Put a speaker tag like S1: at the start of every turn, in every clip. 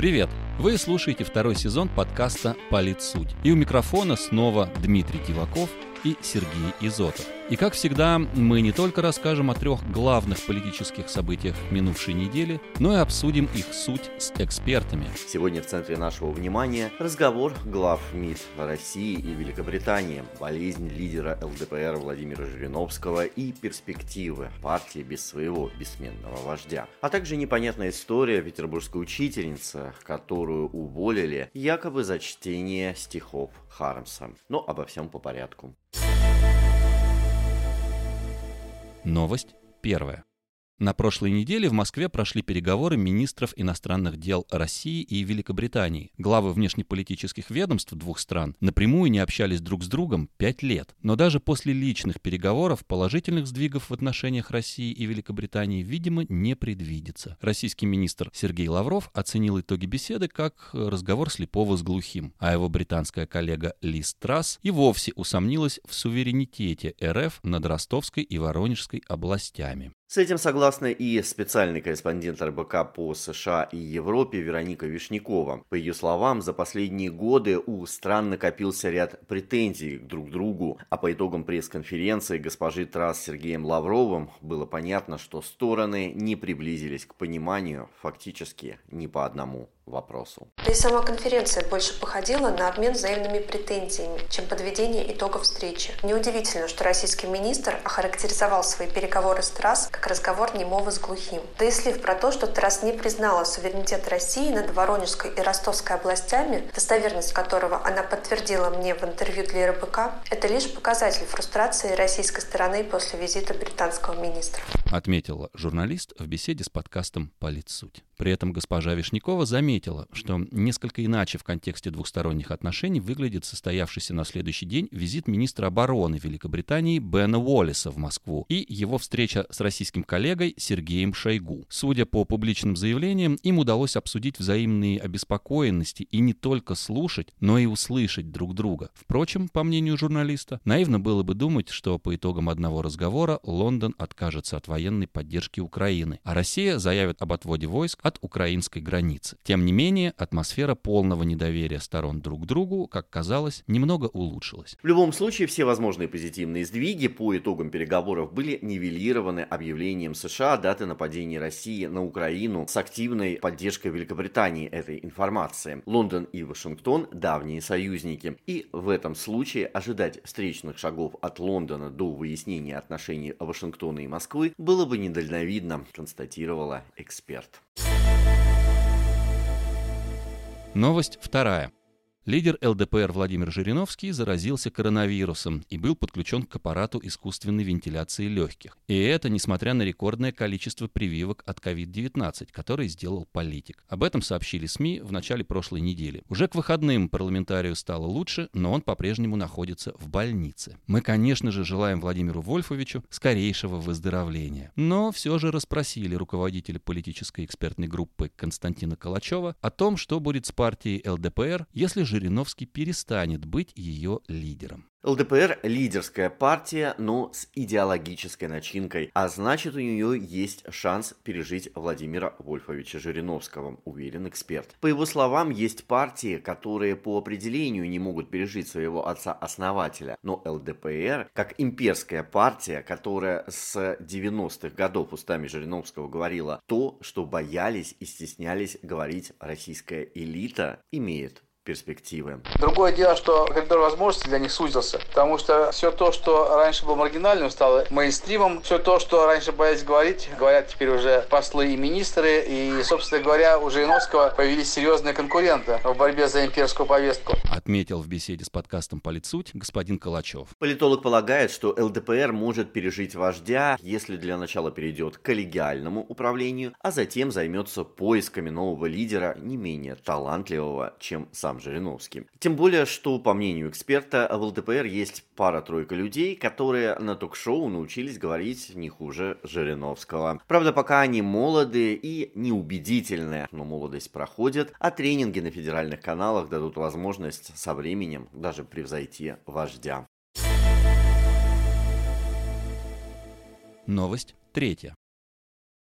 S1: Привет! Вы слушаете второй сезон подкаста «Политсуть». И у микрофона снова Дмитрий Тиваков и Сергей Изотов. И как всегда, мы не только расскажем о трех главных политических событиях минувшей недели, но и обсудим их суть с экспертами.
S2: Сегодня в центре нашего внимания разговор глав МИД России и Великобритании, болезнь лидера ЛДПР Владимира Жириновского и перспективы партии без своего бессменного вождя. А также непонятная история петербургской учительницы, которую уволили якобы за чтение стихов Хармса. Но обо всем по порядку.
S1: Новость первая. На прошлой неделе в Москве прошли переговоры министров иностранных дел России и Великобритании. Главы внешнеполитических ведомств двух стран напрямую не общались друг с другом пять лет. Но даже после личных переговоров положительных сдвигов в отношениях России и Великобритании, видимо, не предвидится. Российский министр Сергей Лавров оценил итоги беседы как разговор слепого с глухим, а его британская коллега Лиз Трасс и вовсе усомнилась в суверенитете РФ над Ростовской и Воронежской областями.
S2: С этим согласна и специальный корреспондент РБК по США и Европе Вероника Вишнякова. По ее словам, за последние годы у стран накопился ряд претензий друг к другу, а по итогам пресс-конференции госпожи Трасс с Сергеем Лавровым было понятно, что стороны не приблизились к пониманию фактически ни по одному вопросу.
S3: Да и сама конференция больше походила на обмен взаимными претензиями, чем подведение итогов встречи. Неудивительно, что российский министр охарактеризовал свои переговоры с Трасс как разговор немого с глухим. Да и слив про то, что Трасс не признала суверенитет России над Воронежской и Ростовской областями, достоверность которого она подтвердила мне в интервью для РБК, это лишь показатель фрустрации российской стороны после визита британского министра.
S1: Отметила журналист в беседе с подкастом «Политсуть». При этом госпожа Вишнякова заметила, что несколько иначе в контексте двухсторонних отношений выглядит состоявшийся на следующий день визит министра обороны Великобритании Бена Уоллиса в Москву и его встреча с российским коллегой Сергеем Шойгу. Судя по публичным заявлениям, им удалось обсудить взаимные обеспокоенности и не только слушать, но и услышать друг друга. Впрочем, по мнению журналиста, наивно было бы думать, что по итогам одного разговора Лондон откажется от военной поддержки Украины, а Россия заявит об отводе войск от украинской границы. Тем не менее, атмосфера полного недоверия сторон друг к другу, как казалось, немного улучшилась.
S2: В любом случае, все возможные позитивные сдвиги по итогам переговоров были нивелированы объявлением США даты нападения России на Украину с активной поддержкой Великобритании этой информации. Лондон и Вашингтон – давние союзники. И в этом случае ожидать встречных шагов от Лондона до выяснения отношений Вашингтона и Москвы было бы недальновидно, констатировала эксперт.
S1: Новость вторая. Лидер ЛДПР Владимир Жириновский заразился коронавирусом и был подключен к аппарату искусственной вентиляции легких. И это несмотря на рекордное количество прививок от COVID-19, которые сделал политик. Об этом сообщили СМИ в начале прошлой недели. Уже к выходным парламентарию стало лучше, но он по-прежнему находится в больнице. Мы, конечно же, желаем Владимиру Вольфовичу скорейшего выздоровления. Но все же расспросили руководителя политической экспертной группы Константина Калачева о том, что будет с партией ЛДПР, если Жириновский перестанет быть ее лидером.
S2: ЛДПР – лидерская партия, но с идеологической начинкой, а значит у нее есть шанс пережить Владимира Вольфовича Жириновского, уверен эксперт. По его словам, есть партии, которые по определению не могут пережить своего отца-основателя, но ЛДПР, как имперская партия, которая с 90-х годов устами Жириновского говорила то, что боялись и стеснялись говорить российская элита, имеет перспективы.
S4: Другое дело, что коридор возможностей для них сузился, потому что все то, что раньше было маргинальным, стало мейнстримом. Все то, что раньше боялись говорить, говорят теперь уже послы и министры. И, собственно говоря, у Жириновского появились серьезные конкуренты в борьбе за имперскую повестку.
S1: Отметил в беседе с подкастом «Политсуть» господин Калачев.
S2: Политолог полагает, что ЛДПР может пережить вождя, если для начала перейдет к коллегиальному управлению, а затем займется поисками нового лидера, не менее талантливого, чем сам сам. Тем более, что, по мнению эксперта, в ЛДПР есть пара-тройка людей, которые на ток-шоу научились говорить не хуже Жириновского. Правда, пока они молоды и неубедительны, но молодость проходит, а тренинги на федеральных каналах дадут возможность со временем даже превзойти вождя.
S1: Новость третья.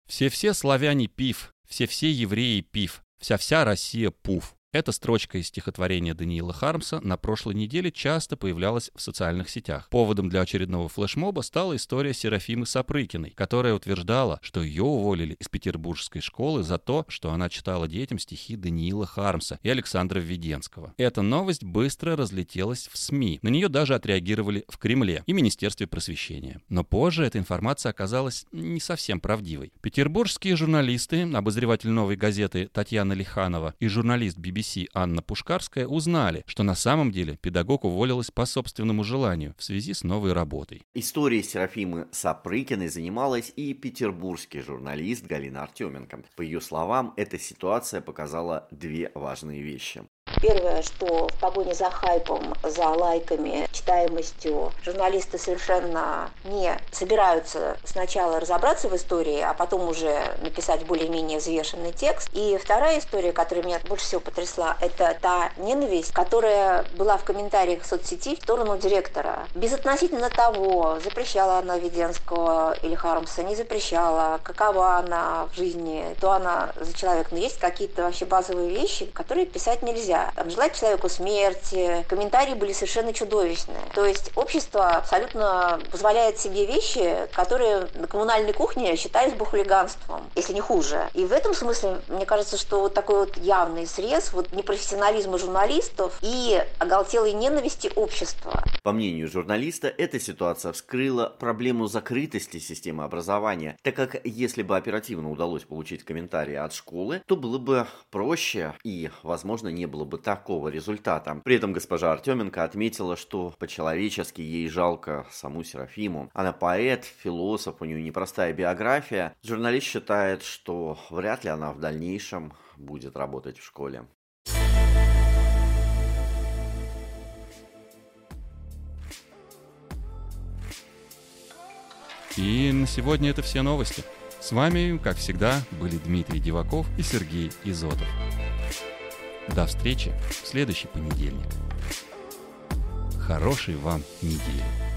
S1: Все-все славяне пив, все-все евреи пив, «Вся-вся Россия пуф». Эта строчка из стихотворения Даниила Хармса на прошлой неделе часто появлялась в социальных сетях. Поводом для очередного флешмоба стала история Серафимы Сапрыкиной, которая утверждала, что ее уволили из петербургской школы за то, что она читала детям стихи Даниила Хармса и Александра Введенского. Эта новость быстро разлетелась в СМИ. На нее даже отреагировали в Кремле и Министерстве просвещения. Но позже эта информация оказалась не совсем правдивой. Петербургские журналисты, обозреватель «Новой газеты» Татьяна Лиханова и журналист BBC BBC Анна Пушкарская узнали, что на самом деле педагог уволилась по собственному желанию в связи с новой работой.
S2: Историей Серафимы Сапрыкиной занималась и петербургский журналист Галина Артеменко. По ее словам, эта ситуация показала две важные вещи.
S5: Первое, что в погоне за хайпом, за лайками, читаемостью журналисты совершенно не собираются сначала разобраться в истории, а потом уже написать более-менее взвешенный текст. И вторая история, которая меня больше всего потрясла, это та ненависть, которая была в комментариях в соцсети в сторону директора. Безотносительно того, запрещала она Веденского или Хармса, не запрещала, какова она в жизни, то она за человек. Но есть какие-то вообще базовые вещи, которые писать нельзя желать человеку смерти. Комментарии были совершенно чудовищные. То есть общество абсолютно позволяет себе вещи, которые на коммунальной кухне считались бы хулиганством, если не хуже. И в этом смысле, мне кажется, что вот такой вот явный срез вот непрофессионализма журналистов и оголтелой ненависти общества.
S2: По мнению журналиста, эта ситуация вскрыла проблему закрытости системы образования, так как если бы оперативно удалось получить комментарии от школы, то было бы проще и, возможно, не было бы такого результата. При этом госпожа Артеменко отметила, что по-человечески ей жалко саму Серафиму. Она поэт, философ, у нее непростая биография. Журналист считает, что вряд ли она в дальнейшем будет работать в школе.
S1: И на сегодня это все новости. С вами, как всегда, были Дмитрий Диваков и Сергей Изотов. До встречи в следующий понедельник. Хорошей вам недели.